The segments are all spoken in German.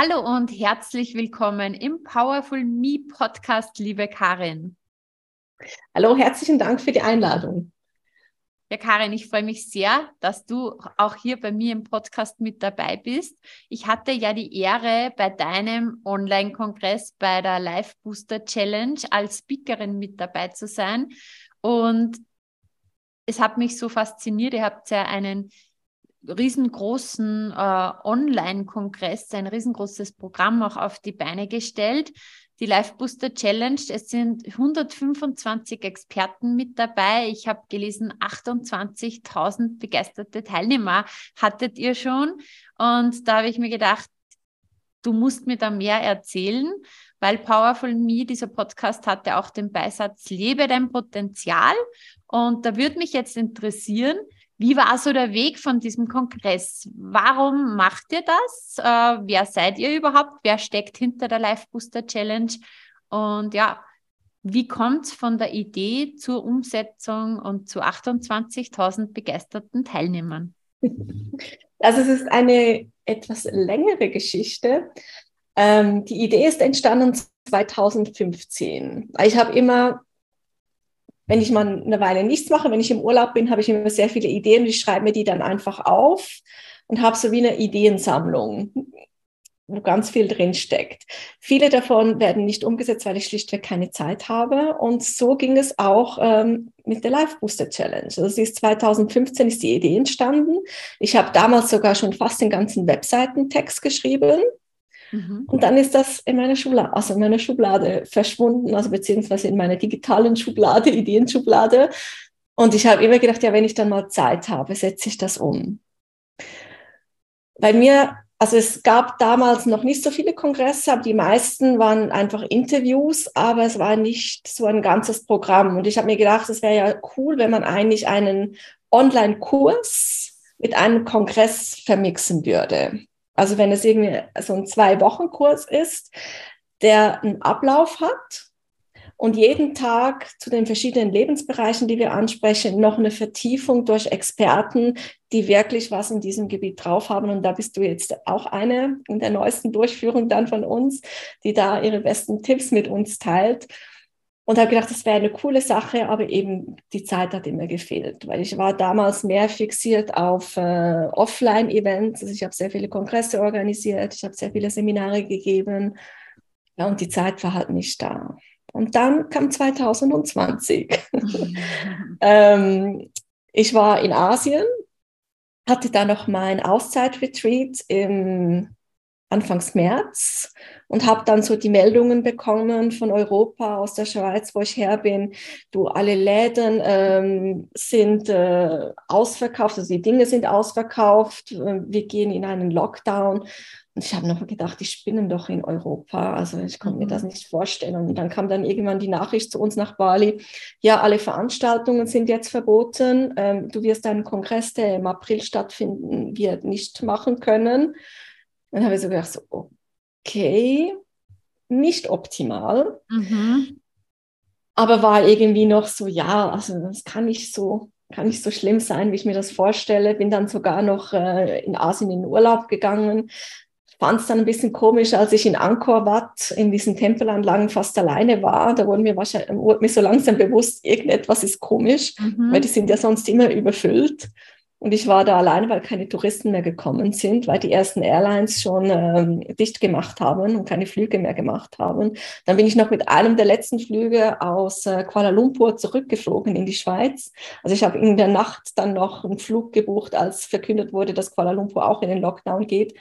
Hallo und herzlich willkommen im Powerful Me Podcast, liebe Karin. Hallo, herzlichen Dank für die Einladung. Ja, Karin, ich freue mich sehr, dass du auch hier bei mir im Podcast mit dabei bist. Ich hatte ja die Ehre, bei deinem Online-Kongress bei der Live Booster Challenge als Speakerin mit dabei zu sein. Und es hat mich so fasziniert. Ihr habt ja einen riesengroßen äh, Online-Kongress, ein riesengroßes Programm auch auf die Beine gestellt. Die Life Booster Challenge, es sind 125 Experten mit dabei. Ich habe gelesen, 28.000 begeisterte Teilnehmer hattet ihr schon. Und da habe ich mir gedacht, du musst mir da mehr erzählen, weil Powerful Me, dieser Podcast hatte auch den Beisatz, lebe dein Potenzial. Und da würde mich jetzt interessieren, wie war so der Weg von diesem Kongress? Warum macht ihr das? Äh, wer seid ihr überhaupt? Wer steckt hinter der Life Booster Challenge? Und ja, wie kommt es von der Idee zur Umsetzung und zu 28.000 begeisterten Teilnehmern? Also es ist eine etwas längere Geschichte. Ähm, die Idee ist entstanden 2015. Ich habe immer wenn ich mal eine Weile nichts mache, wenn ich im Urlaub bin, habe ich immer sehr viele Ideen und ich schreibe mir die dann einfach auf und habe so wie eine Ideensammlung, wo ganz viel drin steckt. Viele davon werden nicht umgesetzt, weil ich schlichtweg keine Zeit habe. Und so ging es auch ähm, mit der Live Booster Challenge. Also sie ist 2015 ist die Idee entstanden. Ich habe damals sogar schon fast den ganzen Webseitentext geschrieben Mhm. Und dann ist das in meiner Schublade, also in meiner Schublade verschwunden, also beziehungsweise in meiner digitalen Schublade, Ideenschublade. Und ich habe immer gedacht, ja, wenn ich dann mal Zeit habe, setze ich das um. Bei mir, also es gab damals noch nicht so viele Kongresse, aber die meisten waren einfach Interviews, aber es war nicht so ein ganzes Programm. Und ich habe mir gedacht, es wäre ja cool, wenn man eigentlich einen Online-Kurs mit einem Kongress vermixen würde. Also wenn es irgendwie so ein Zwei-Wochen-Kurs ist, der einen Ablauf hat und jeden Tag zu den verschiedenen Lebensbereichen, die wir ansprechen, noch eine Vertiefung durch Experten, die wirklich was in diesem Gebiet drauf haben. Und da bist du jetzt auch eine in der neuesten Durchführung dann von uns, die da ihre besten Tipps mit uns teilt. Und habe gedacht, das wäre eine coole Sache, aber eben die Zeit hat immer gefehlt, weil ich war damals mehr fixiert auf äh, Offline-Events. Also ich habe sehr viele Kongresse organisiert, ich habe sehr viele Seminare gegeben. Ja, und die Zeit war halt nicht da. Und dann kam 2020. ähm, ich war in Asien, hatte da noch mein Auszeit-Retreat im Anfangs März und habe dann so die Meldungen bekommen von Europa, aus der Schweiz, wo ich her bin. Du, alle Läden ähm, sind äh, ausverkauft, also die Dinge sind ausverkauft. Äh, wir gehen in einen Lockdown. Und ich habe noch gedacht, die spinnen doch in Europa. Also ich konnte mhm. mir das nicht vorstellen. Und dann kam dann irgendwann die Nachricht zu uns nach Bali, ja, alle Veranstaltungen sind jetzt verboten. Ähm, du wirst einen Kongress, der im April stattfinden wird, nicht machen können. Dann habe ich so gedacht, so, okay, nicht optimal, mhm. aber war irgendwie noch so, ja, also das kann nicht so, kann nicht so schlimm sein, wie ich mir das vorstelle. Bin dann sogar noch äh, in Asien in den Urlaub gegangen. Fand es dann ein bisschen komisch, als ich in Angkor Wat in diesen Tempelanlagen fast alleine war. Da wurde mir wahrscheinlich wurde mir so langsam bewusst, irgendetwas ist komisch, mhm. weil die sind ja sonst immer überfüllt. Und ich war da alleine, weil keine Touristen mehr gekommen sind, weil die ersten Airlines schon ähm, dicht gemacht haben und keine Flüge mehr gemacht haben. Dann bin ich noch mit einem der letzten Flüge aus äh, Kuala Lumpur zurückgeflogen in die Schweiz. Also ich habe in der Nacht dann noch einen Flug gebucht, als verkündet wurde, dass Kuala Lumpur auch in den Lockdown geht.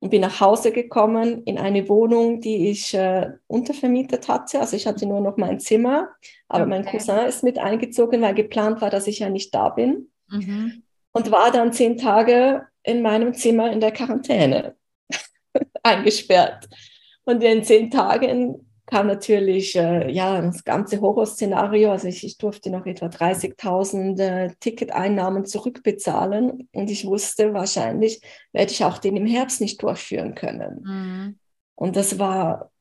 Und bin nach Hause gekommen in eine Wohnung, die ich äh, untervermietet hatte. Also ich hatte nur noch mein Zimmer, aber okay. mein Cousin ist mit eingezogen, weil geplant war, dass ich ja nicht da bin. Mhm und war dann zehn Tage in meinem Zimmer in der Quarantäne. eingesperrt. Und in zehn Tagen kam natürlich äh, ja, das ganze Horrorszenario. Also ich, ich durfte noch etwa 30.000 äh, Ticketeinnahmen zurückbezahlen und ich wusste, wahrscheinlich werde ich auch den im Herbst nicht durchführen können. Mhm. Und das war,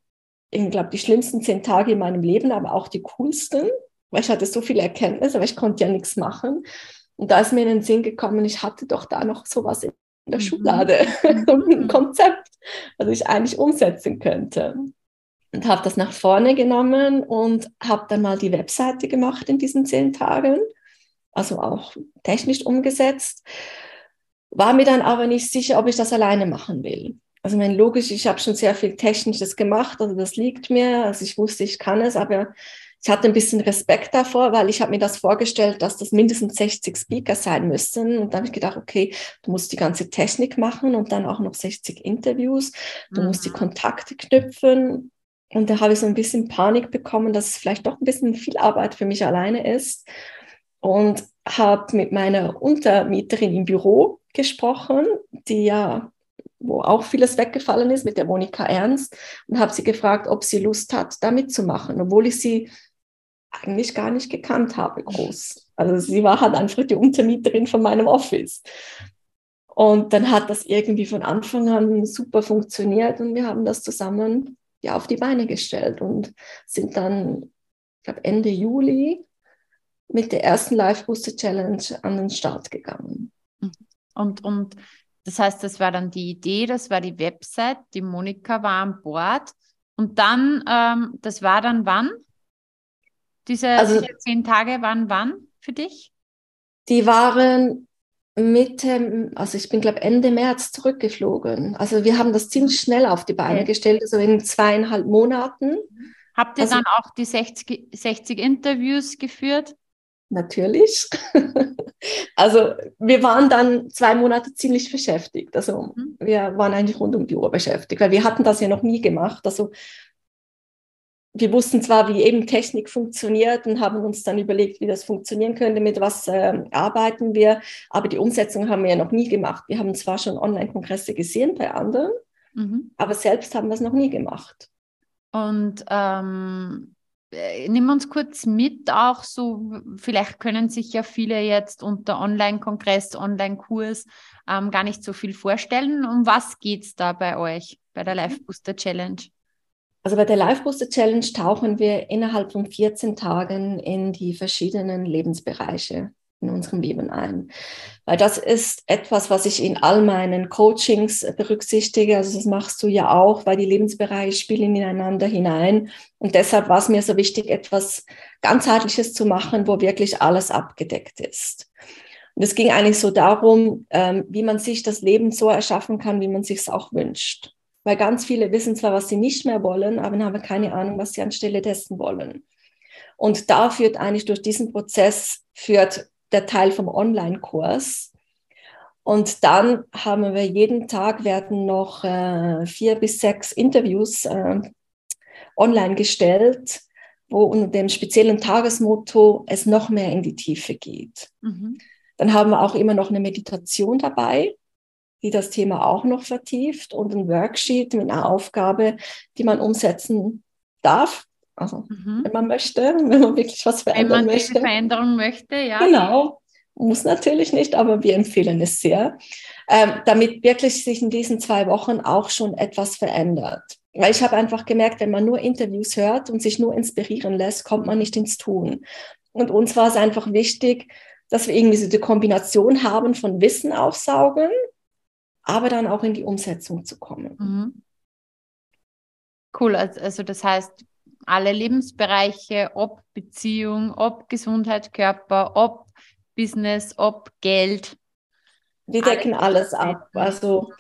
ich glaube, die schlimmsten zehn Tage in meinem Leben, aber auch die coolsten, weil ich hatte so viele Erkenntnisse, aber ich konnte ja nichts machen. Und da ist mir in den Sinn gekommen, ich hatte doch da noch sowas in der mhm. Schublade, ein Konzept, das ich eigentlich umsetzen könnte. Und habe das nach vorne genommen und habe dann mal die Webseite gemacht in diesen zehn Tagen, also auch technisch umgesetzt, war mir dann aber nicht sicher, ob ich das alleine machen will. Also mein logisch, ich habe schon sehr viel Technisches gemacht, also das liegt mir, also ich wusste, ich kann es, aber ich hatte ein bisschen Respekt davor, weil ich habe mir das vorgestellt, dass das mindestens 60 Speaker sein müssten. Und dann habe ich gedacht, okay, du musst die ganze Technik machen und dann auch noch 60 Interviews. Du mhm. musst die mhm. Kontakte knüpfen. Und da habe ich so ein bisschen Panik bekommen, dass es vielleicht doch ein bisschen viel Arbeit für mich alleine ist. Und habe mit meiner Untermieterin im Büro gesprochen, die ja, wo auch vieles weggefallen ist, mit der Monika Ernst, und habe sie gefragt, ob sie Lust hat, da mitzumachen, obwohl ich sie eigentlich gar nicht gekannt habe, groß. Also sie war halt einfach die Untermieterin von meinem Office. Und dann hat das irgendwie von Anfang an super funktioniert und wir haben das zusammen ja, auf die Beine gestellt und sind dann, ich glaube, Ende Juli mit der ersten Live Booster Challenge an den Start gegangen. Mhm. Und, und das heißt, das war dann die Idee, das war die Website, die Monika war an Bord. Und dann, ähm, das war dann wann? Diese, also, diese zehn Tage waren wann für dich? Die waren Mitte, also ich bin, glaube Ende März zurückgeflogen. Also wir haben das ziemlich schnell auf die Beine okay. gestellt, so in zweieinhalb Monaten. Habt ihr also, dann auch die 60, 60 Interviews geführt? Natürlich. also wir waren dann zwei Monate ziemlich beschäftigt. Also mhm. wir waren eigentlich rund um die Uhr beschäftigt, weil wir hatten das ja noch nie gemacht. Also wir wussten zwar, wie eben Technik funktioniert und haben uns dann überlegt, wie das funktionieren könnte, mit was äh, arbeiten wir, aber die Umsetzung haben wir ja noch nie gemacht. Wir haben zwar schon Online-Kongresse gesehen bei anderen, mhm. aber selbst haben wir es noch nie gemacht. Und ähm, äh, nimm uns kurz mit, auch so, vielleicht können sich ja viele jetzt unter Online-Kongress, Online-Kurs ähm, gar nicht so viel vorstellen. Um was geht es da bei euch, bei der Live Booster Challenge? Also bei der Life Booster Challenge tauchen wir innerhalb von 14 Tagen in die verschiedenen Lebensbereiche in unserem Leben ein. Weil das ist etwas, was ich in all meinen Coachings berücksichtige. Also das machst du ja auch, weil die Lebensbereiche spielen ineinander hinein. Und deshalb war es mir so wichtig, etwas ganzheitliches zu machen, wo wirklich alles abgedeckt ist. Und es ging eigentlich so darum, ähm, wie man sich das Leben so erschaffen kann, wie man sich es auch wünscht. Weil ganz viele wissen zwar, was sie nicht mehr wollen, aber haben keine Ahnung, was sie anstelle dessen wollen. Und da führt eigentlich durch diesen Prozess führt der Teil vom Online-Kurs. Und dann haben wir jeden Tag werden noch äh, vier bis sechs Interviews äh, online gestellt, wo unter dem speziellen Tagesmotto es noch mehr in die Tiefe geht. Mhm. Dann haben wir auch immer noch eine Meditation dabei, die das Thema auch noch vertieft und ein Worksheet mit einer Aufgabe, die man umsetzen darf. Also, mhm. wenn man möchte, wenn man wirklich was verändern möchte. Wenn man möchte. Veränderung möchte, ja. Genau. Muss natürlich nicht, aber wir empfehlen es sehr, ähm, damit wirklich sich in diesen zwei Wochen auch schon etwas verändert. Weil ich habe einfach gemerkt, wenn man nur Interviews hört und sich nur inspirieren lässt, kommt man nicht ins Tun. Und uns war es einfach wichtig, dass wir irgendwie so die Kombination haben von Wissen aufsaugen aber dann auch in die Umsetzung zu kommen. Mhm. Cool, also das heißt, alle Lebensbereiche, ob Beziehung, ob Gesundheit, Körper, ob Business, ob Geld. Wir decken alles, alles ab. Also,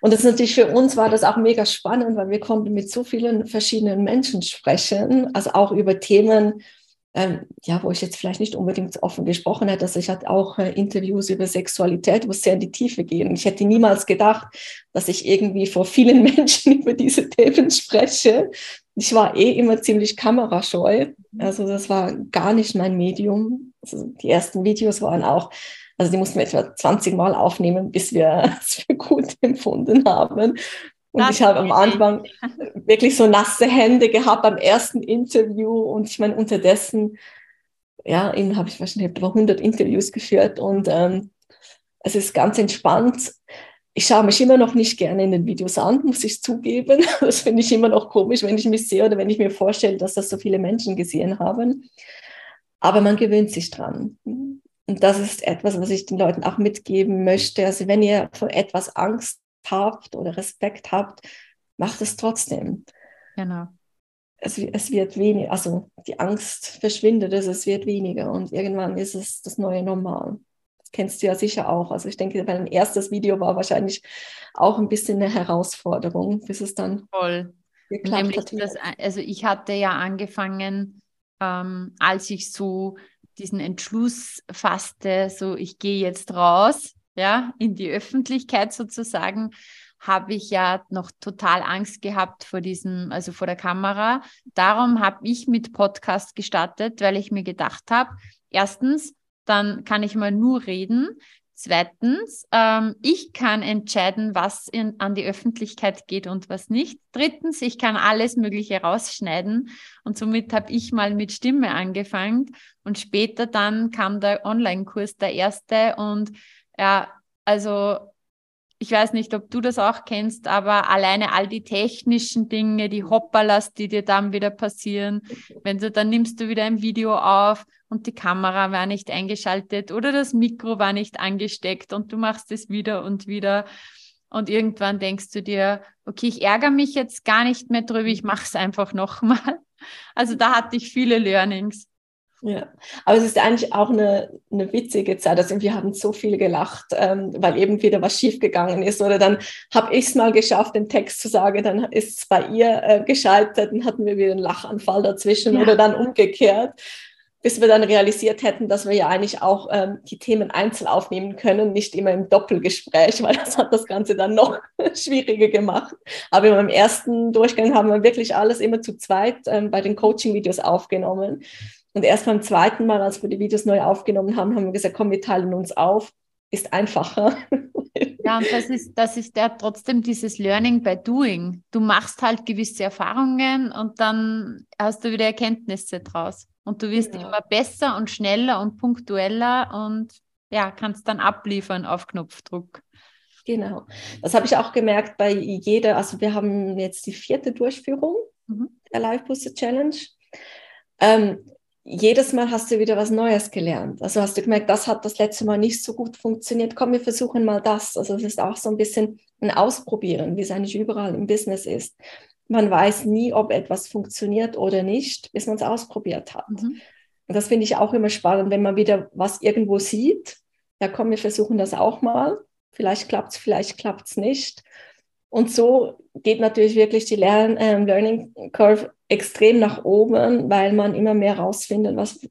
und das ist natürlich für uns war das auch mega spannend, weil wir konnten mit so vielen verschiedenen Menschen sprechen, also auch über Themen, ähm, ja, wo ich jetzt vielleicht nicht unbedingt offen gesprochen hätte, dass ich hatte auch äh, Interviews über Sexualität, wo es sehr in die Tiefe gehen. Ich hätte niemals gedacht, dass ich irgendwie vor vielen Menschen über diese Themen spreche. Ich war eh immer ziemlich kamerascheu. Also das war gar nicht mein Medium. Also die ersten Videos waren auch, also die mussten wir etwa 20 Mal aufnehmen, bis wir es für gut empfunden haben Und das ich habe am Anfang wirklich so nasse Hände gehabt beim ersten Interview. Und ich meine, unterdessen, ja, eben habe ich wahrscheinlich etwa 100 Interviews geführt und ähm, es ist ganz entspannt. Ich schaue mich immer noch nicht gerne in den Videos an, muss ich zugeben. Das finde ich immer noch komisch, wenn ich mich sehe oder wenn ich mir vorstelle, dass das so viele Menschen gesehen haben. Aber man gewöhnt sich dran. Und das ist etwas, was ich den Leuten auch mitgeben möchte. Also wenn ihr vor etwas Angst habt oder Respekt habt, macht es trotzdem. Genau. Es, es wird weniger, also die Angst verschwindet, also es wird weniger und irgendwann ist es das neue Normal. Das kennst du ja sicher auch. Also ich denke, mein erstes Video war wahrscheinlich auch ein bisschen eine Herausforderung, bis es dann Voll. geklappt hat. Das, also ich hatte ja angefangen, ähm, als ich so diesen Entschluss fasste, so ich gehe jetzt raus, ja, in die Öffentlichkeit sozusagen, habe ich ja noch total Angst gehabt vor diesem, also vor der Kamera. Darum habe ich mit Podcast gestartet, weil ich mir gedacht habe, erstens, dann kann ich mal nur reden. Zweitens, ähm, ich kann entscheiden, was in, an die Öffentlichkeit geht und was nicht. Drittens, ich kann alles Mögliche rausschneiden und somit habe ich mal mit Stimme angefangen und später dann kam der Online-Kurs, der erste und ja, also ich weiß nicht, ob du das auch kennst, aber alleine all die technischen Dinge, die Hoppalas, die dir dann wieder passieren, wenn du dann nimmst du wieder ein Video auf und die Kamera war nicht eingeschaltet oder das Mikro war nicht angesteckt und du machst es wieder und wieder und irgendwann denkst du dir, okay, ich ärgere mich jetzt gar nicht mehr drüber, ich mache es einfach nochmal. Also da hatte ich viele Learnings. Ja, aber es ist eigentlich auch eine, eine witzige Zeit. Also wir haben so viel gelacht, ähm, weil eben wieder was schiefgegangen ist. Oder dann habe ich es mal geschafft, den Text zu sagen, dann ist es bei ihr äh, gescheitert, dann hatten wir wieder einen Lachanfall dazwischen ja. oder dann umgekehrt, bis wir dann realisiert hätten, dass wir ja eigentlich auch ähm, die Themen einzeln aufnehmen können, nicht immer im Doppelgespräch, weil das hat das Ganze dann noch schwieriger gemacht. Aber beim ersten Durchgang haben wir wirklich alles immer zu zweit ähm, bei den Coaching-Videos aufgenommen. Und erst beim zweiten Mal, als wir die Videos neu aufgenommen haben, haben wir gesagt, komm, wir teilen uns auf. Ist einfacher. Ja, und das ist, das ist ja trotzdem dieses Learning by Doing. Du machst halt gewisse Erfahrungen und dann hast du wieder Erkenntnisse draus. Und du wirst genau. immer besser und schneller und punktueller und ja, kannst dann abliefern auf Knopfdruck. Genau. Das habe ich auch gemerkt bei jeder, also wir haben jetzt die vierte Durchführung mhm. der Live Booster Challenge. Ähm, jedes Mal hast du wieder was Neues gelernt. Also hast du gemerkt, das hat das letzte Mal nicht so gut funktioniert. Komm, wir versuchen mal das. Also es ist auch so ein bisschen ein Ausprobieren, wie es eigentlich überall im Business ist. Man weiß nie, ob etwas funktioniert oder nicht, bis man es ausprobiert hat. Mhm. Und das finde ich auch immer spannend, wenn man wieder was irgendwo sieht. Ja, komm, wir versuchen das auch mal. Vielleicht klappt es, vielleicht klappt es nicht. Und so geht natürlich wirklich die Lern ähm, Learning Curve extrem nach oben, weil man immer mehr rausfindet, was,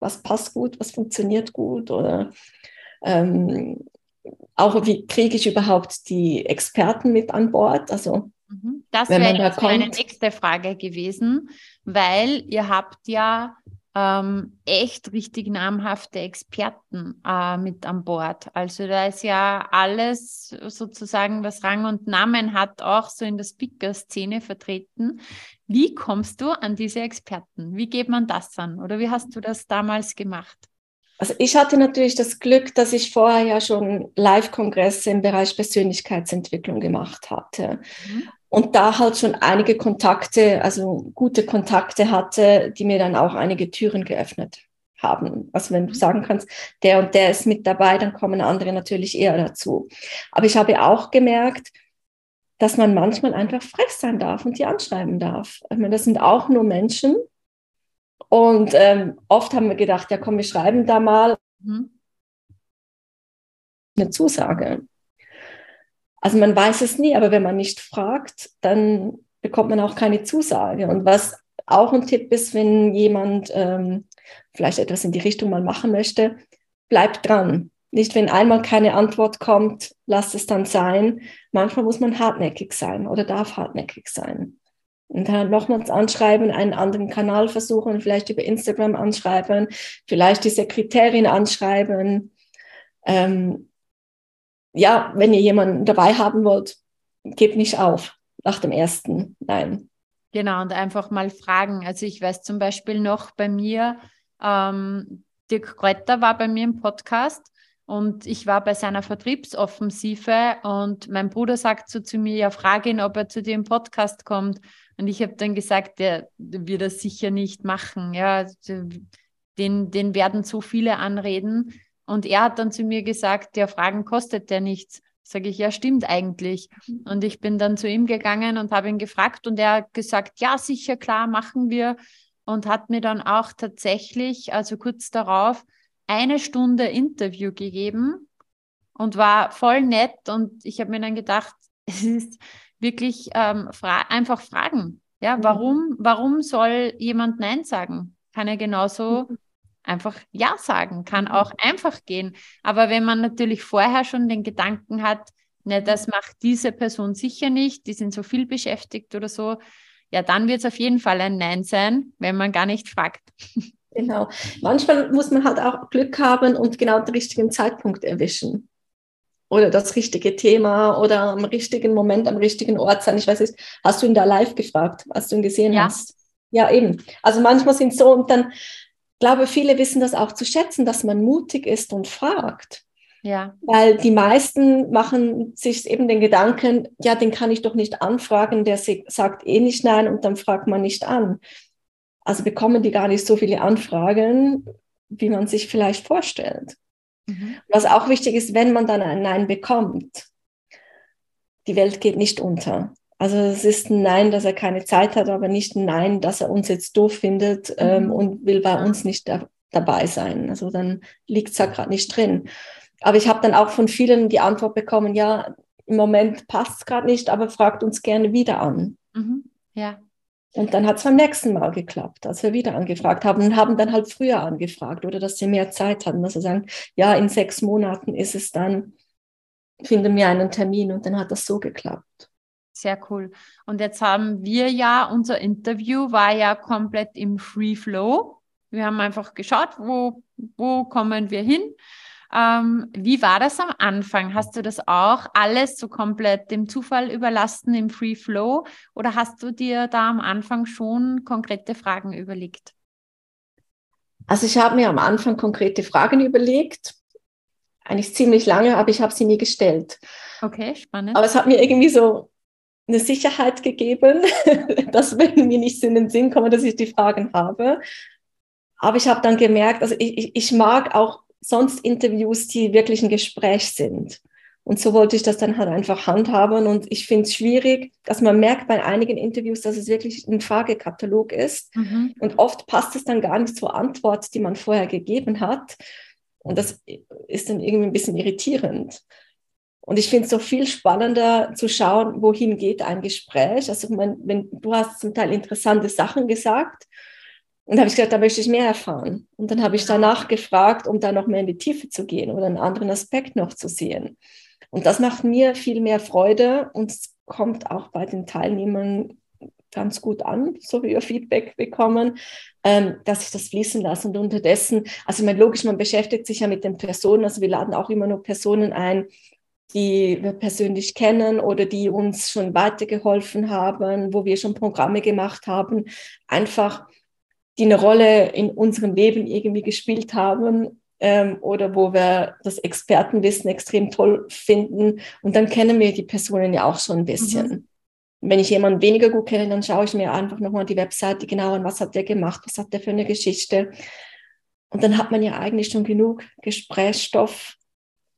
was passt gut, was funktioniert gut oder ähm, auch wie kriege ich überhaupt die Experten mit an Bord. Also mhm. das wäre da meine nächste Frage gewesen, weil ihr habt ja ähm, echt richtig namhafte Experten äh, mit an Bord. Also da ist ja alles sozusagen, was Rang und Namen hat, auch so in der Speaker-Szene vertreten. Wie kommst du an diese Experten? Wie geht man das an? Oder wie hast du das damals gemacht? Also ich hatte natürlich das Glück, dass ich vorher ja schon Live-Kongresse im Bereich Persönlichkeitsentwicklung gemacht hatte. Mhm und da halt schon einige Kontakte, also gute Kontakte hatte, die mir dann auch einige Türen geöffnet haben. Also wenn du sagen kannst, der und der ist mit dabei, dann kommen andere natürlich eher dazu. Aber ich habe auch gemerkt, dass man manchmal einfach frech sein darf und die anschreiben darf. Ich meine, das sind auch nur Menschen. Und ähm, oft haben wir gedacht, ja komm, wir schreiben da mal mhm. eine Zusage. Also man weiß es nie, aber wenn man nicht fragt, dann bekommt man auch keine Zusage. Und was auch ein Tipp ist, wenn jemand ähm, vielleicht etwas in die Richtung mal machen möchte, bleibt dran. Nicht, wenn einmal keine Antwort kommt, lasst es dann sein. Manchmal muss man hartnäckig sein oder darf hartnäckig sein. Und dann nochmals anschreiben, einen anderen Kanal versuchen, vielleicht über Instagram anschreiben, vielleicht die Sekretärin anschreiben. Ähm, ja, wenn ihr jemanden dabei haben wollt, gebe nicht auf nach dem ersten Nein. Genau, und einfach mal fragen. Also ich weiß zum Beispiel noch bei mir, ähm, Dirk Kräuter war bei mir im Podcast und ich war bei seiner Vertriebsoffensive und mein Bruder sagt so zu mir, ja, frage ihn, ob er zu im Podcast kommt. Und ich habe dann gesagt, der, wird das sicher nicht machen. Ja, also, den, den werden so viele anreden. Und er hat dann zu mir gesagt, der Fragen kostet der nichts. Sage ich, ja, stimmt eigentlich. Und ich bin dann zu ihm gegangen und habe ihn gefragt und er hat gesagt, ja, sicher, klar, machen wir. Und hat mir dann auch tatsächlich, also kurz darauf, eine Stunde Interview gegeben und war voll nett. Und ich habe mir dann gedacht, es ist wirklich ähm, fra einfach fragen. Ja, mhm. warum, warum soll jemand Nein sagen? Kann er genauso mhm. einfach Ja sagen, kann auch einfach gehen. Aber wenn man natürlich vorher schon den Gedanken hat, ne, das macht diese Person sicher nicht, die sind so viel beschäftigt oder so, ja, dann wird es auf jeden Fall ein Nein sein, wenn man gar nicht fragt. Genau. Manchmal muss man halt auch Glück haben und genau den richtigen Zeitpunkt erwischen. Oder das richtige Thema oder am richtigen Moment, am richtigen Ort sein. Ich weiß nicht, hast du ihn da live gefragt, als du ihn gesehen ja. hast? Ja, eben. Also manchmal sind es so und dann glaube viele wissen das auch zu schätzen, dass man mutig ist und fragt. Ja. Weil die meisten machen sich eben den Gedanken, ja, den kann ich doch nicht anfragen, der sagt eh nicht nein und dann fragt man nicht an. Also bekommen die gar nicht so viele Anfragen, wie man sich vielleicht vorstellt. Mhm. Was auch wichtig ist, wenn man dann ein Nein bekommt, die Welt geht nicht unter. Also es ist ein Nein, dass er keine Zeit hat, aber nicht ein Nein, dass er uns jetzt doof findet mhm. ähm, und will bei uns nicht da, dabei sein. Also dann liegt es ja gerade nicht drin. Aber ich habe dann auch von vielen die Antwort bekommen, ja, im Moment passt es gerade nicht, aber fragt uns gerne wieder an. Mhm. Ja. Und dann hat es beim nächsten Mal geklappt, als wir wieder angefragt haben und haben dann halt früher angefragt oder dass sie mehr Zeit hatten. Also sagen, ja, in sechs Monaten ist es dann, finden wir einen Termin und dann hat das so geklappt. Sehr cool. Und jetzt haben wir ja, unser Interview war ja komplett im Free Flow. Wir haben einfach geschaut, wo, wo kommen wir hin ähm, wie war das am Anfang? Hast du das auch alles so komplett dem Zufall überlassen im Free Flow oder hast du dir da am Anfang schon konkrete Fragen überlegt? Also ich habe mir am Anfang konkrete Fragen überlegt, eigentlich ziemlich lange, aber ich habe sie nie gestellt. Okay, spannend. Aber es hat mir irgendwie so eine Sicherheit gegeben, dass wenn mir nichts in den Sinn kommt, dass ich die Fragen habe. Aber ich habe dann gemerkt, also ich, ich, ich mag auch sonst Interviews, die wirklich ein Gespräch sind. Und so wollte ich das dann halt einfach handhaben. Und ich finde es schwierig, dass man merkt bei einigen Interviews, dass es wirklich ein Fragekatalog ist. Mhm. Und oft passt es dann gar nicht zur Antwort, die man vorher gegeben hat. Und das ist dann irgendwie ein bisschen irritierend. Und ich finde es so viel spannender zu schauen, wohin geht ein Gespräch. Also man, wenn du hast zum Teil interessante Sachen gesagt und habe ich gesagt, da möchte ich mehr erfahren. Und dann habe ich danach gefragt, um da noch mehr in die Tiefe zu gehen oder einen anderen Aspekt noch zu sehen. Und das macht mir viel mehr Freude und es kommt auch bei den Teilnehmern ganz gut an, so wie wir Feedback bekommen, ähm, dass ich das fließen lasse. Und unterdessen, also ich meine, logisch, man beschäftigt sich ja mit den Personen, also wir laden auch immer nur Personen ein, die wir persönlich kennen oder die uns schon weitergeholfen haben, wo wir schon Programme gemacht haben, einfach die eine Rolle in unserem Leben irgendwie gespielt haben ähm, oder wo wir das Expertenwissen extrem toll finden. Und dann kennen wir die Personen ja auch schon ein bisschen. Mhm. Wenn ich jemanden weniger gut kenne, dann schaue ich mir einfach nochmal die Webseite genau an, was hat der gemacht, was hat der für eine Geschichte. Und dann hat man ja eigentlich schon genug Gesprächsstoff,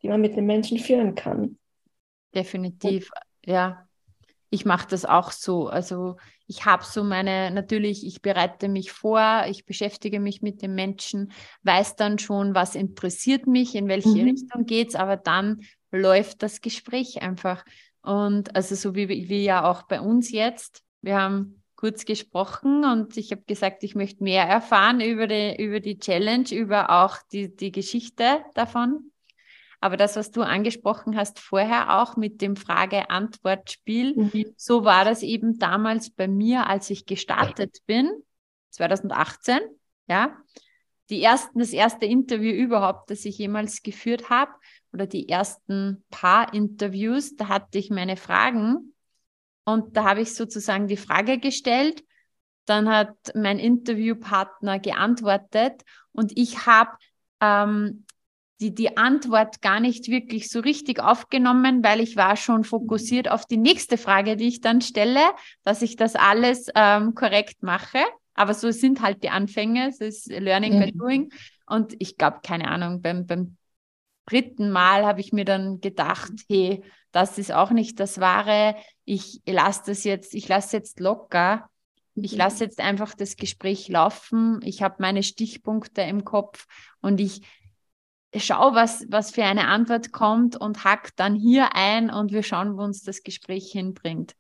die man mit den Menschen führen kann. Definitiv, Und, ja. Ich mache das auch so. Also ich habe so meine, natürlich, ich bereite mich vor, ich beschäftige mich mit den Menschen, weiß dann schon, was interessiert mich, in welche mhm. Richtung geht es, aber dann läuft das Gespräch einfach. Und also so wie, wie ja auch bei uns jetzt, wir haben kurz gesprochen und ich habe gesagt, ich möchte mehr erfahren über die, über die Challenge, über auch die, die Geschichte davon. Aber das, was du angesprochen hast vorher auch mit dem Frage-Antwort-Spiel, mhm. so war das eben damals bei mir, als ich gestartet bin, 2018, ja. Die ersten, das erste Interview überhaupt, das ich jemals geführt habe, oder die ersten paar Interviews, da hatte ich meine Fragen Und da habe ich sozusagen die Frage gestellt. Dann hat mein Interviewpartner geantwortet und ich habe ähm, die, die Antwort gar nicht wirklich so richtig aufgenommen, weil ich war schon fokussiert auf die nächste Frage, die ich dann stelle, dass ich das alles ähm, korrekt mache. Aber so sind halt die Anfänge, es ist Learning mhm. by Doing. Und ich glaube, keine Ahnung, beim, beim dritten Mal habe ich mir dann gedacht, hey, das ist auch nicht das Wahre. Ich lasse das jetzt, ich lasse jetzt locker. Ich mhm. lasse jetzt einfach das Gespräch laufen. Ich habe meine Stichpunkte im Kopf und ich schau, was, was für eine Antwort kommt und hack dann hier ein und wir schauen, wo uns das Gespräch hinbringt.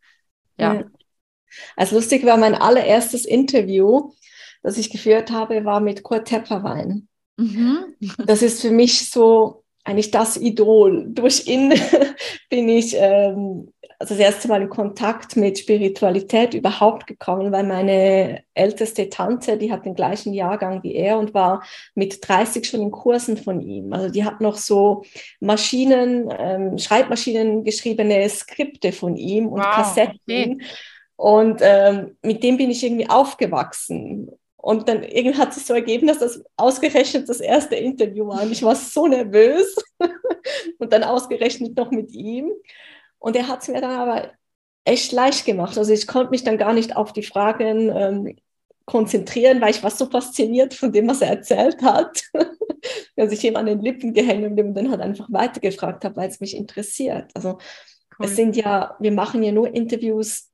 Ja. ja. Also lustig war mein allererstes Interview, das ich geführt habe, war mit Kurt Tepperwein. Mhm. Das ist für mich so eigentlich das Idol. Durch ihn bin ich ähm, also das erste Mal in Kontakt mit Spiritualität überhaupt gekommen, weil meine älteste Tante, die hat den gleichen Jahrgang wie er und war mit 30 schon in Kursen von ihm. Also die hat noch so Maschinen, ähm, Schreibmaschinen geschriebene Skripte von ihm und wow, Kassetten. Okay. Und ähm, mit dem bin ich irgendwie aufgewachsen. Und dann irgendwie hat sich so ergeben, dass das ausgerechnet das erste Interview war. Und ich war so nervös. und dann ausgerechnet noch mit ihm. Und er hat es mir dann aber echt leicht gemacht. Also ich konnte mich dann gar nicht auf die Fragen ähm, konzentrieren, weil ich war so fasziniert von dem, was er erzählt hat, dass ich ihm an den Lippen gehängt und dann halt einfach weitergefragt habe, weil es mich interessiert. Also cool. es sind ja, wir machen ja nur Interviews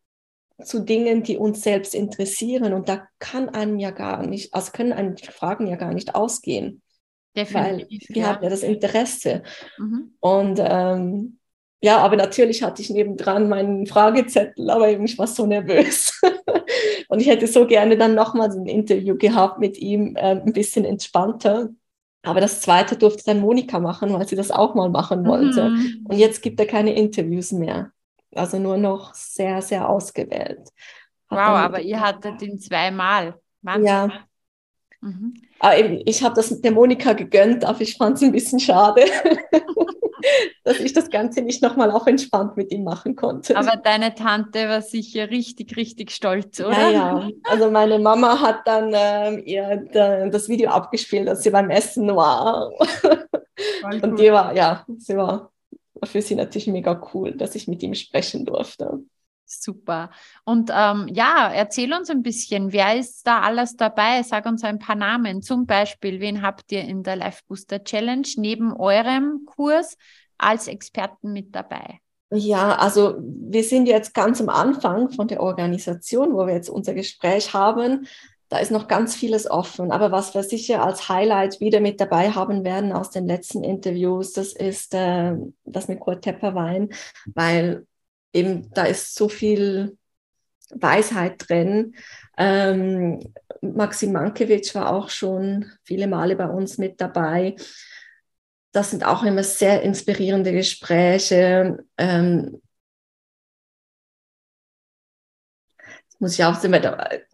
zu Dingen, die uns selbst interessieren. Und da kann einem ja gar nicht, also können einem die Fragen ja gar nicht ausgehen. Definitiv, weil wir ja. haben ja das Interesse. Mhm. Und ähm, ja, aber natürlich hatte ich nebendran meinen Fragezettel, aber ich war so nervös. und ich hätte so gerne dann nochmal ein Interview gehabt mit ihm, äh, ein bisschen entspannter. Aber das zweite durfte dann Monika machen, weil sie das auch mal machen wollte. Mhm. Und jetzt gibt er keine Interviews mehr. Also nur noch sehr, sehr ausgewählt. Hat wow, aber ihr hattet ihn zweimal. Wahnsinn. Ja. Mhm. Aber ich habe das der Monika gegönnt, aber ich fand es ein bisschen schade, dass ich das Ganze nicht nochmal auch entspannt mit ihm machen konnte. Aber deine Tante war sicher richtig, richtig stolz, oder? Ja, ja. Also meine Mama hat dann ähm, ihr das Video abgespielt, als sie beim Essen war. Und die war, ja, sie war für sie natürlich mega cool, dass ich mit ihm sprechen durfte. Super. Und ähm, ja, erzähl uns ein bisschen, wer ist da alles dabei? Sag uns ein paar Namen. Zum Beispiel, wen habt ihr in der Life Booster Challenge neben eurem Kurs als Experten mit dabei? Ja, also wir sind jetzt ganz am Anfang von der Organisation, wo wir jetzt unser Gespräch haben da ist noch ganz vieles offen. Aber was wir sicher als Highlight wieder mit dabei haben werden aus den letzten Interviews, das ist äh, das mit Kurt Tepperwein, weil eben da ist so viel Weisheit drin. Ähm, Maxim Mankiewicz war auch schon viele Male bei uns mit dabei. Das sind auch immer sehr inspirierende Gespräche. Ähm, muss ich auch sehen,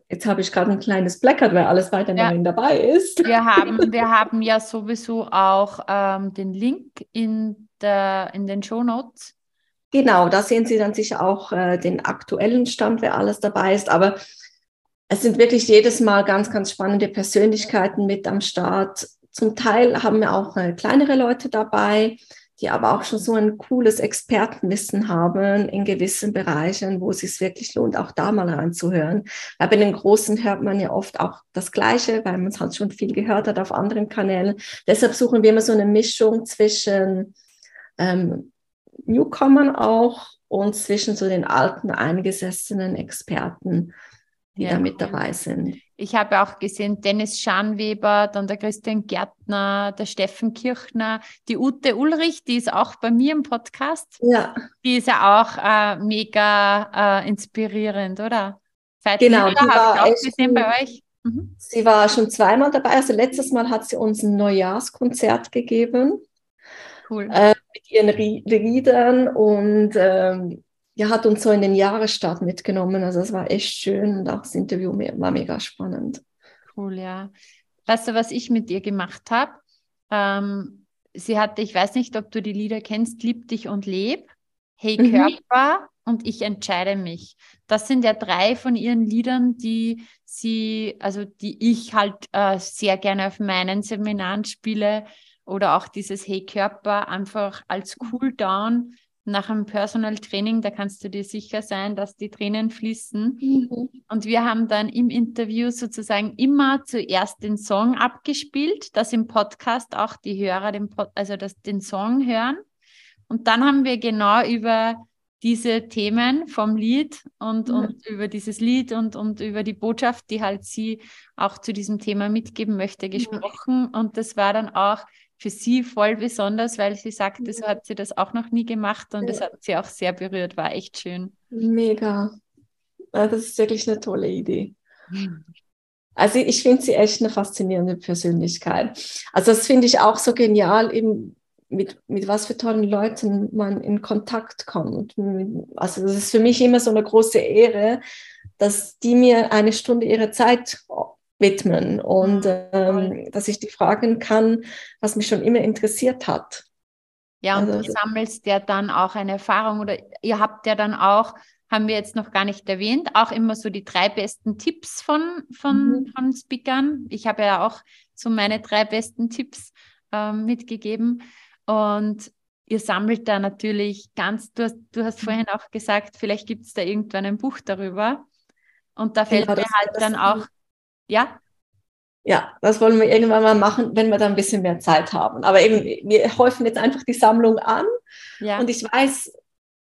jetzt habe ich gerade ein kleines Blackout, weil alles weiterhin ja. dabei ist. Wir haben, wir haben ja sowieso auch ähm, den Link in, der, in den Show Notes. Genau, da sehen Sie dann sicher auch äh, den aktuellen Stand, wer alles dabei ist. Aber es sind wirklich jedes Mal ganz, ganz spannende Persönlichkeiten mit am Start. Zum Teil haben wir auch äh, kleinere Leute dabei die aber auch schon so ein cooles Expertenwissen haben in gewissen Bereichen, wo es sich wirklich lohnt, auch da mal reinzuhören. Weil bei den Großen hört man ja oft auch das Gleiche, weil man es halt schon viel gehört hat auf anderen Kanälen. Deshalb suchen wir immer so eine Mischung zwischen ähm, Newcomern auch und zwischen so den alten, eingesessenen Experten, die ja. da mit dabei sind. Ich habe auch gesehen, Dennis Schanweber, dann der Christian Gärtner, der Steffen Kirchner, die Ute Ulrich, die ist auch bei mir im Podcast. Ja. Die ist ja auch äh, mega äh, inspirierend, oder? Seit genau, die habe ich auch gesehen bei euch. Mhm. Sie war schon zweimal dabei. Also letztes Mal hat sie uns ein Neujahrskonzert gegeben. Cool. Äh, mit ihren Liedern und ähm, ja, hat uns so in den Jahresstart mitgenommen. Also es war echt schön und auch das Interview war mega spannend. Cool, ja. Weißt du, was ich mit ihr gemacht habe? Ähm, sie hatte, ich weiß nicht, ob du die Lieder kennst, Lieb dich und leb. Hey mhm. Körper und ich entscheide mich. Das sind ja drei von ihren Liedern, die sie, also die ich halt äh, sehr gerne auf meinen Seminaren spiele oder auch dieses Hey Körper einfach als Cooldown nach einem Personal Training, da kannst du dir sicher sein, dass die Tränen fließen. Mhm. Und wir haben dann im Interview sozusagen immer zuerst den Song abgespielt, dass im Podcast auch die Hörer den, Pod also das, den Song hören. Und dann haben wir genau über diese Themen vom Lied und, mhm. und über dieses Lied und, und über die Botschaft, die halt sie auch zu diesem Thema mitgeben möchte, gesprochen. Mhm. Und das war dann auch für sie voll besonders, weil sie sagte, so hat sie das auch noch nie gemacht und das hat sie auch sehr berührt, war echt schön. Mega. Das ist wirklich eine tolle Idee. Also ich finde sie echt eine faszinierende Persönlichkeit. Also das finde ich auch so genial, eben mit, mit was für tollen Leuten man in Kontakt kommt. Also das ist für mich immer so eine große Ehre, dass die mir eine Stunde ihrer Zeit widmen und mhm. ähm, dass ich die fragen kann, was mich schon immer interessiert hat. Ja, und also, du sammelst ja dann auch eine Erfahrung oder ihr habt ja dann auch, haben wir jetzt noch gar nicht erwähnt, auch immer so die drei besten Tipps von, von, mhm. von Speakern. Ich habe ja auch so meine drei besten Tipps ähm, mitgegeben und ihr sammelt da natürlich ganz, du hast, du hast mhm. vorhin auch gesagt, vielleicht gibt es da irgendwann ein Buch darüber. Und da fällt genau, mir halt dann auch ja? Ja, das wollen wir irgendwann mal machen, wenn wir da ein bisschen mehr Zeit haben. Aber eben, wir häufen jetzt einfach die Sammlung an. Ja. Und ich weiß,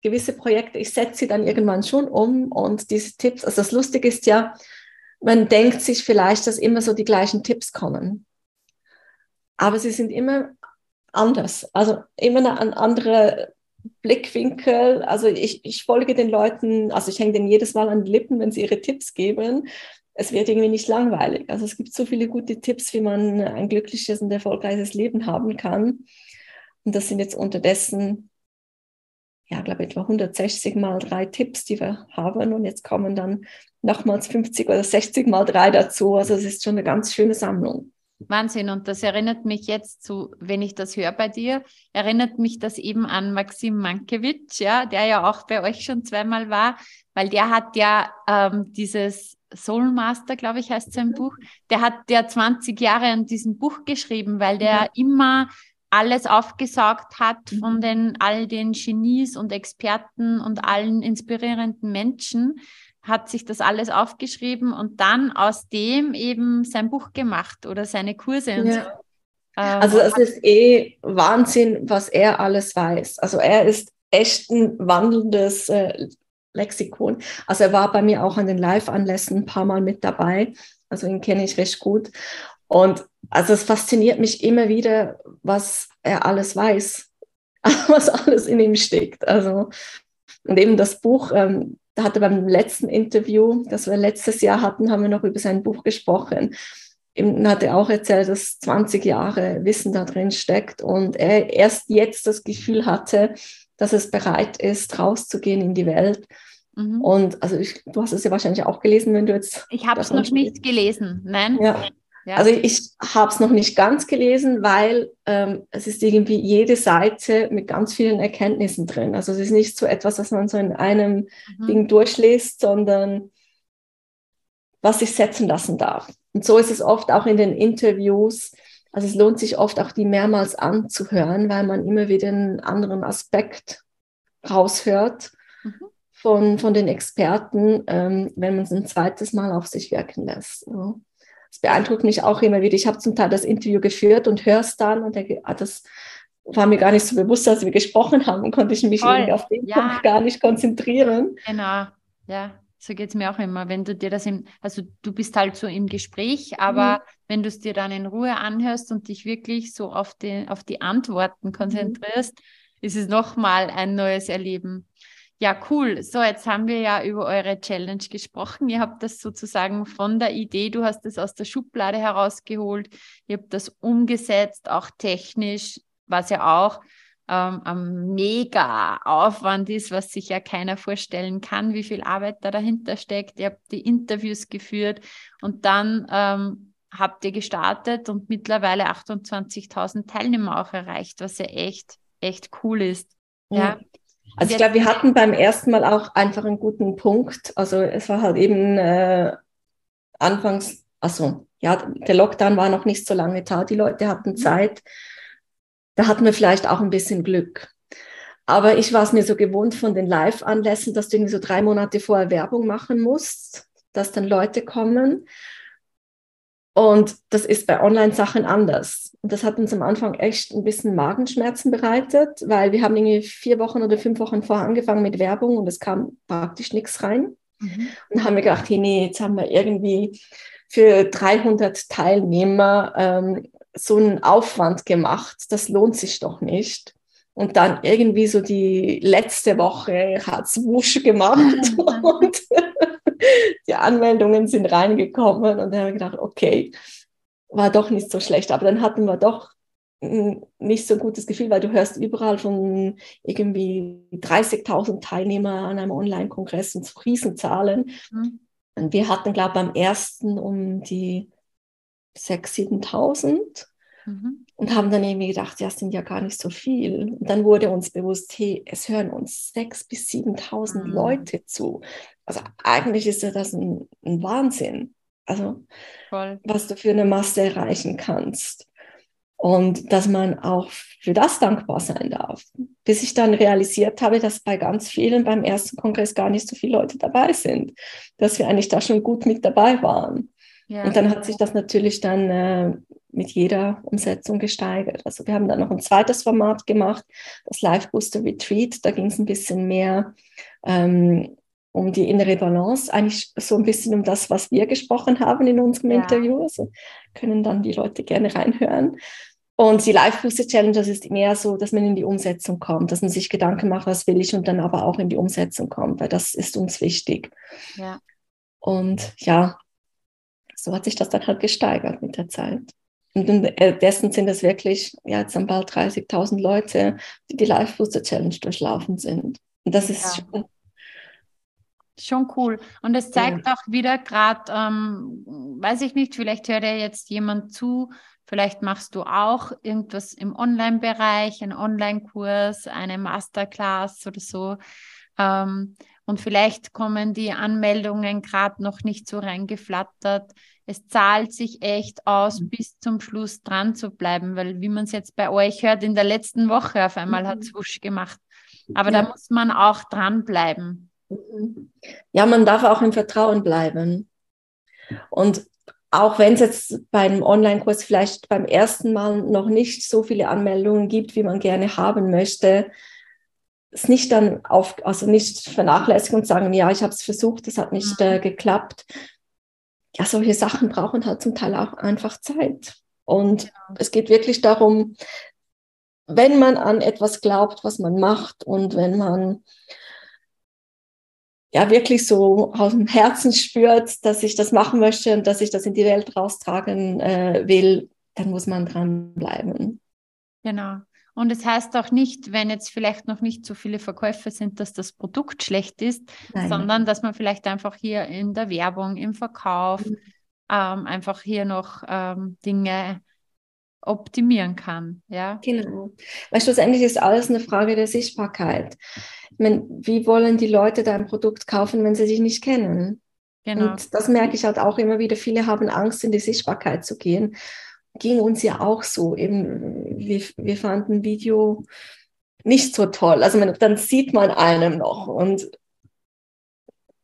gewisse Projekte, ich setze sie dann irgendwann schon um. Und diese Tipps, also das Lustige ist ja, man denkt sich vielleicht, dass immer so die gleichen Tipps kommen. Aber sie sind immer anders. Also immer ein anderer Blickwinkel. Also ich, ich folge den Leuten, also ich hänge denen jedes Mal an die Lippen, wenn sie ihre Tipps geben es wird irgendwie nicht langweilig. Also es gibt so viele gute Tipps, wie man ein glückliches und erfolgreiches Leben haben kann. Und das sind jetzt unterdessen, ja, glaube ich, etwa 160 mal drei Tipps, die wir haben. Und jetzt kommen dann nochmals 50 oder 60 mal drei dazu. Also es ist schon eine ganz schöne Sammlung. Wahnsinn. Und das erinnert mich jetzt zu, wenn ich das höre bei dir, erinnert mich das eben an Maxim Mankiewicz, ja, der ja auch bei euch schon zweimal war, weil der hat ja ähm, dieses Soulmaster, glaube ich, heißt sein Buch. Der hat der 20 Jahre an diesem Buch geschrieben, weil der ja. immer alles aufgesaugt hat von mhm. den all den Genies und Experten und allen inspirierenden Menschen, hat sich das alles aufgeschrieben und dann aus dem eben sein Buch gemacht oder seine Kurse und ja. so. Ähm, also es ist eh Wahnsinn, was er alles weiß. Also er ist echt ein wandelndes äh, Lexikon. Also er war bei mir auch an den Live-Anlässen ein paar Mal mit dabei. Also ihn kenne ich recht gut. Und also es fasziniert mich immer wieder, was er alles weiß, was alles in ihm steckt. Also und eben das Buch, ähm, da hatte beim letzten Interview, das wir letztes Jahr hatten, haben wir noch über sein Buch gesprochen. Eben hat er auch erzählt, dass 20 Jahre Wissen da drin steckt und er erst jetzt das Gefühl hatte, dass es bereit ist, rauszugehen in die Welt. Mhm. Und also ich, du hast es ja wahrscheinlich auch gelesen, wenn du jetzt. Ich habe es noch nicht gelesen, nein. Ja. ja. Also ich habe es noch nicht ganz gelesen, weil ähm, es ist irgendwie jede Seite mit ganz vielen Erkenntnissen drin. Also es ist nicht so etwas, das man so in einem mhm. Ding durchliest, sondern was sich setzen lassen darf. Und so ist es oft auch in den Interviews, also es lohnt sich oft auch die mehrmals anzuhören, weil man immer wieder einen anderen Aspekt raushört mhm. von, von den Experten, ähm, wenn man es ein zweites Mal auf sich wirken lässt. Ja. Das beeindruckt mich auch immer wieder. Ich habe zum Teil das Interview geführt und höre es dann und denke, ah, das war mir gar nicht so bewusst, dass wir gesprochen haben und konnte ich mich auf den ja. Punkt gar nicht konzentrieren. Genau, ja. So geht es mir auch immer. Wenn du dir das im, also du bist halt so im Gespräch, aber mhm. wenn du es dir dann in Ruhe anhörst und dich wirklich so auf die, auf die Antworten konzentrierst, mhm. ist es nochmal ein neues Erleben. Ja, cool. So, jetzt haben wir ja über eure Challenge gesprochen. Ihr habt das sozusagen von der Idee, du hast es aus der Schublade herausgeholt, ihr habt das umgesetzt, auch technisch, was ja auch ähm, ein mega Aufwand ist, was sich ja keiner vorstellen kann, wie viel Arbeit da dahinter steckt. Ihr habt die Interviews geführt und dann ähm, habt ihr gestartet und mittlerweile 28.000 Teilnehmer auch erreicht, was ja echt, echt cool ist. Ja. ja. Also ich glaube, wir hatten beim ersten Mal auch einfach einen guten Punkt. Also es war halt eben äh, anfangs, also ja, der Lockdown war noch nicht so lange da, die Leute hatten mhm. Zeit. Da hatten wir vielleicht auch ein bisschen Glück. Aber ich war es mir so gewohnt von den Live-Anlässen, dass du irgendwie so drei Monate vorher Werbung machen musst, dass dann Leute kommen. Und das ist bei Online-Sachen anders. Und das hat uns am Anfang echt ein bisschen Magenschmerzen bereitet, weil wir haben irgendwie vier Wochen oder fünf Wochen vorher angefangen mit Werbung und es kam praktisch nichts rein. Mhm. Und haben wir gedacht, hey, nee, jetzt haben wir irgendwie für 300 Teilnehmer ähm, so einen Aufwand gemacht. Das lohnt sich doch nicht. Und dann irgendwie so die letzte Woche hat es wusch gemacht und die Anmeldungen sind reingekommen und dann habe ich gedacht, okay, war doch nicht so schlecht. Aber dann hatten wir doch nicht so ein gutes Gefühl, weil du hörst überall von irgendwie 30.000 Teilnehmer an einem Online-Kongress und so Riesenzahlen. Mhm. Und wir hatten, glaube ich, beim ersten um die 6.000, 7.000 mhm. und haben dann irgendwie gedacht, ja, es sind ja gar nicht so viel. Und dann wurde uns bewusst, hey, es hören uns 6.000 bis 7.000 mhm. Leute zu. Also eigentlich ist ja das ein, ein Wahnsinn. Also Voll. was du für eine Masse erreichen kannst. Und dass man auch für das dankbar sein darf. Bis ich dann realisiert habe, dass bei ganz vielen beim ersten Kongress gar nicht so viele Leute dabei sind, dass wir eigentlich da schon gut mit dabei waren. Ja. Und dann hat sich das natürlich dann äh, mit jeder Umsetzung gesteigert. Also wir haben dann noch ein zweites Format gemacht, das Live Booster Retreat. Da ging es ein bisschen mehr ähm, um die innere Balance, eigentlich so ein bisschen um das, was wir gesprochen haben in unserem ja. Interview. Also können dann die Leute gerne reinhören. Und die Live Booster Challenge, das ist mehr so, dass man in die Umsetzung kommt, dass man sich Gedanken macht, was will ich und dann aber auch in die Umsetzung kommt, weil das ist uns wichtig. Ja. Und ja, so hat sich das dann halt gesteigert mit der Zeit. Und dessen sind es wirklich, ja, jetzt bald 30.000 Leute, die die Live Booster Challenge durchlaufen sind. Und das ist ja. schon Schon cool. Und es zeigt ja. auch wieder gerade, ähm, weiß ich nicht, vielleicht hört ja jetzt jemand zu, vielleicht machst du auch irgendwas im Online-Bereich, einen Online-Kurs, eine Masterclass oder so. Ähm, und vielleicht kommen die Anmeldungen gerade noch nicht so reingeflattert. Es zahlt sich echt aus, mhm. bis zum Schluss dran zu bleiben, weil wie man es jetzt bei euch hört, in der letzten Woche auf einmal mhm. hat es wusch gemacht. Aber ja. da muss man auch dranbleiben. Ja, man darf auch im Vertrauen bleiben. Und auch wenn es jetzt beim Online-Kurs vielleicht beim ersten Mal noch nicht so viele Anmeldungen gibt, wie man gerne haben möchte, es nicht dann auf, also nicht vernachlässigen und sagen, ja, ich habe es versucht, es hat nicht äh, geklappt. Ja, solche Sachen brauchen halt zum Teil auch einfach Zeit. Und ja. es geht wirklich darum, wenn man an etwas glaubt, was man macht und wenn man ja wirklich so aus dem Herzen spürt, dass ich das machen möchte und dass ich das in die Welt raustragen äh, will, dann muss man dranbleiben. Genau. Und es heißt auch nicht, wenn jetzt vielleicht noch nicht so viele Verkäufe sind, dass das Produkt schlecht ist, Nein. sondern dass man vielleicht einfach hier in der Werbung, im Verkauf mhm. ähm, einfach hier noch ähm, Dinge optimieren kann. Ja? Genau. Weil schlussendlich ist alles eine Frage der Sichtbarkeit. Ich meine, wie wollen die Leute dein Produkt kaufen, wenn sie dich nicht kennen? Genau. Und das merke ich halt auch immer wieder. Viele haben Angst, in die Sichtbarkeit zu gehen. Ging uns ja auch so. Eben, wir, wir fanden Video nicht so toll. Also man, dann sieht man einem noch. Und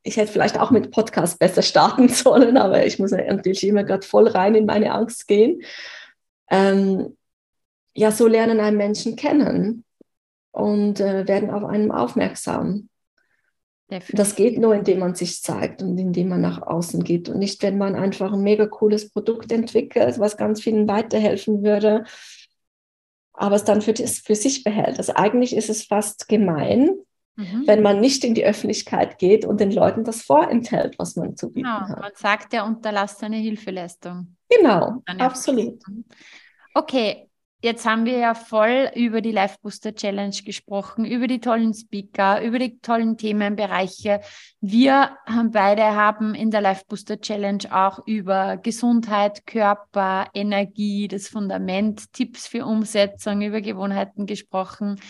ich hätte vielleicht auch mit Podcast besser starten sollen, aber ich muss natürlich immer gerade voll rein in meine Angst gehen ähm, ja, so lernen einen Menschen kennen und äh, werden auf einem aufmerksam. Das geht nur, indem man sich zeigt und indem man nach außen geht und nicht, wenn man einfach ein mega cooles Produkt entwickelt, was ganz vielen weiterhelfen würde, aber es dann für, das, für sich behält. Also eigentlich ist es fast gemein, mhm. wenn man nicht in die Öffentlichkeit geht und den Leuten das vorenthält, was man zu bieten genau. hat. Man sagt ja, unterlasst eine Hilfeleistung. Genau, absolut. Okay, jetzt haben wir ja voll über die Life Booster Challenge gesprochen, über die tollen Speaker, über die tollen Themenbereiche. Wir beide haben in der Life Booster Challenge auch über Gesundheit, Körper, Energie, das Fundament, Tipps für Umsetzung, über Gewohnheiten gesprochen.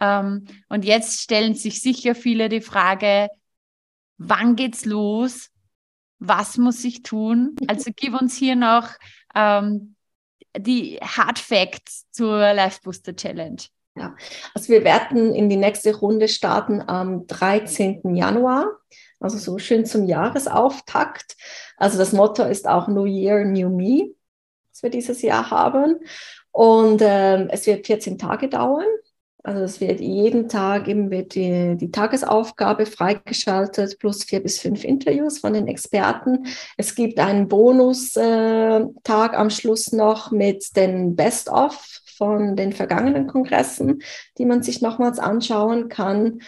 Ähm, und jetzt stellen sich sicher viele die Frage, wann geht's los? Was muss ich tun? Also gib uns hier noch ähm, die Hard Facts zur Life Booster Challenge. Ja, also wir werden in die nächste Runde starten am 13. Januar, also so schön zum Jahresauftakt. Also das Motto ist auch New Year, New Me, was wir dieses Jahr haben. Und ähm, es wird 14 Tage dauern. Also es wird jeden Tag eben wird die, die Tagesaufgabe freigeschaltet, plus vier bis fünf Interviews von den Experten. Es gibt einen Bonustag äh, am Schluss noch mit den Best-of von den vergangenen Kongressen, die man sich nochmals anschauen kann.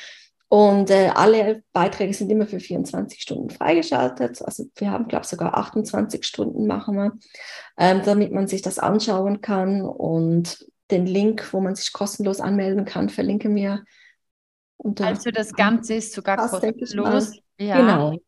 Und äh, alle Beiträge sind immer für 24 Stunden freigeschaltet. Also wir haben, glaube ich, sogar 28 Stunden machen wir, ähm, damit man sich das anschauen kann. Und den Link, wo man sich kostenlos anmelden kann, verlinken wir. also das Ganze ist sogar kostenlos. Ja. Genau.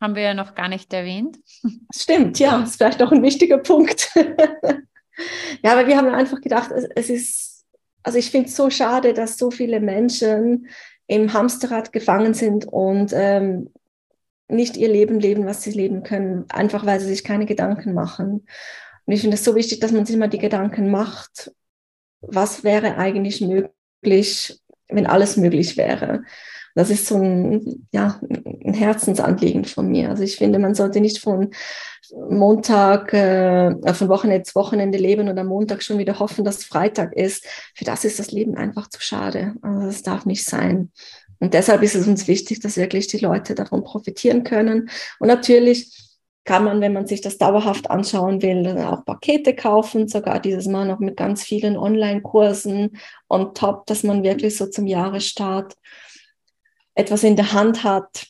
Haben wir ja noch gar nicht erwähnt. Stimmt, ja, ist vielleicht auch ein wichtiger Punkt. ja, aber wir haben einfach gedacht, es, es ist, also ich finde es so schade, dass so viele Menschen im Hamsterrad gefangen sind und ähm, nicht ihr Leben leben, was sie leben können, einfach weil sie sich keine Gedanken machen. Und ich finde es so wichtig, dass man sich mal die Gedanken macht, was wäre eigentlich möglich, wenn alles möglich wäre. Das ist so ein, ja, ein Herzensanliegen von mir. Also ich finde, man sollte nicht von Montag, äh, von Wochenende zu Wochenende leben und am Montag schon wieder hoffen, dass Freitag ist. Für das ist das Leben einfach zu schade. Also das darf nicht sein. Und deshalb ist es uns wichtig, dass wirklich die Leute davon profitieren können. Und natürlich kann man, wenn man sich das dauerhaft anschauen will, auch Pakete kaufen, sogar dieses Mal noch mit ganz vielen Online-Kursen on top, dass man wirklich so zum Jahresstart etwas in der Hand hat,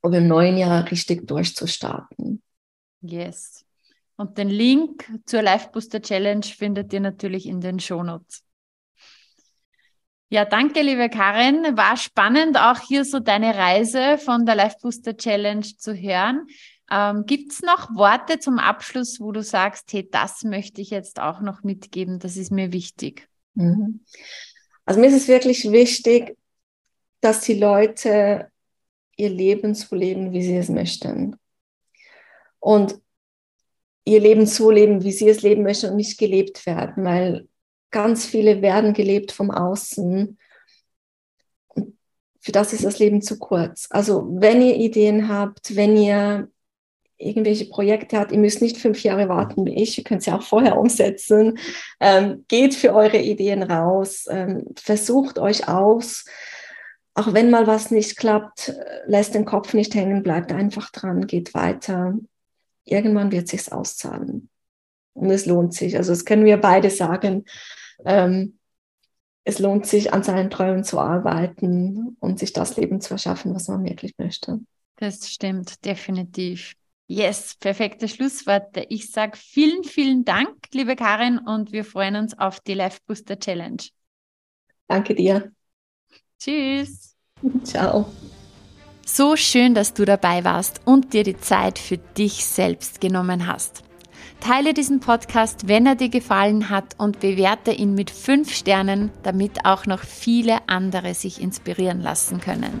um im neuen Jahr richtig durchzustarten. Yes. Und den Link zur Live Booster Challenge findet ihr natürlich in den Shownotes. Ja, danke, liebe Karin. War spannend, auch hier so deine Reise von der Live Booster Challenge zu hören. Ähm, Gibt es noch Worte zum Abschluss, wo du sagst, hey, das möchte ich jetzt auch noch mitgeben, das ist mir wichtig? Mhm. Also mir ist es wirklich wichtig, dass die Leute ihr Leben so leben, wie sie es möchten. Und ihr Leben so leben, wie sie es leben möchten und nicht gelebt werden, weil ganz viele werden gelebt vom Außen. Für das ist das Leben zu kurz. Also wenn ihr Ideen habt, wenn ihr irgendwelche Projekte habt, ihr müsst nicht fünf Jahre warten wie ich, ihr könnt sie auch vorher umsetzen. Ähm, geht für eure Ideen raus, ähm, versucht euch aus. Auch wenn mal was nicht klappt, lässt den Kopf nicht hängen, bleibt einfach dran, geht weiter. Irgendwann wird sich's auszahlen. Und es lohnt sich. Also das können wir beide sagen. Ähm, es lohnt sich, an seinen Träumen zu arbeiten und sich das Leben zu erschaffen, was man wirklich möchte. Das stimmt, definitiv. Yes, perfekte Schlussworte. Ich sage vielen, vielen Dank, liebe Karin, und wir freuen uns auf die Life Booster Challenge. Danke dir. Tschüss. Ciao. So schön, dass du dabei warst und dir die Zeit für dich selbst genommen hast. Teile diesen Podcast, wenn er dir gefallen hat und bewerte ihn mit fünf Sternen, damit auch noch viele andere sich inspirieren lassen können.